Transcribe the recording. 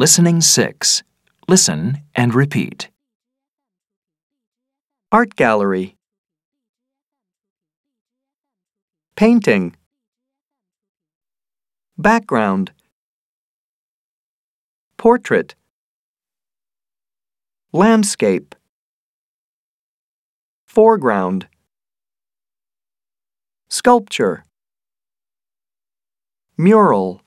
Listening 6. Listen and repeat. Art gallery. Painting. Background. Portrait. Landscape. Foreground. Sculpture. Mural.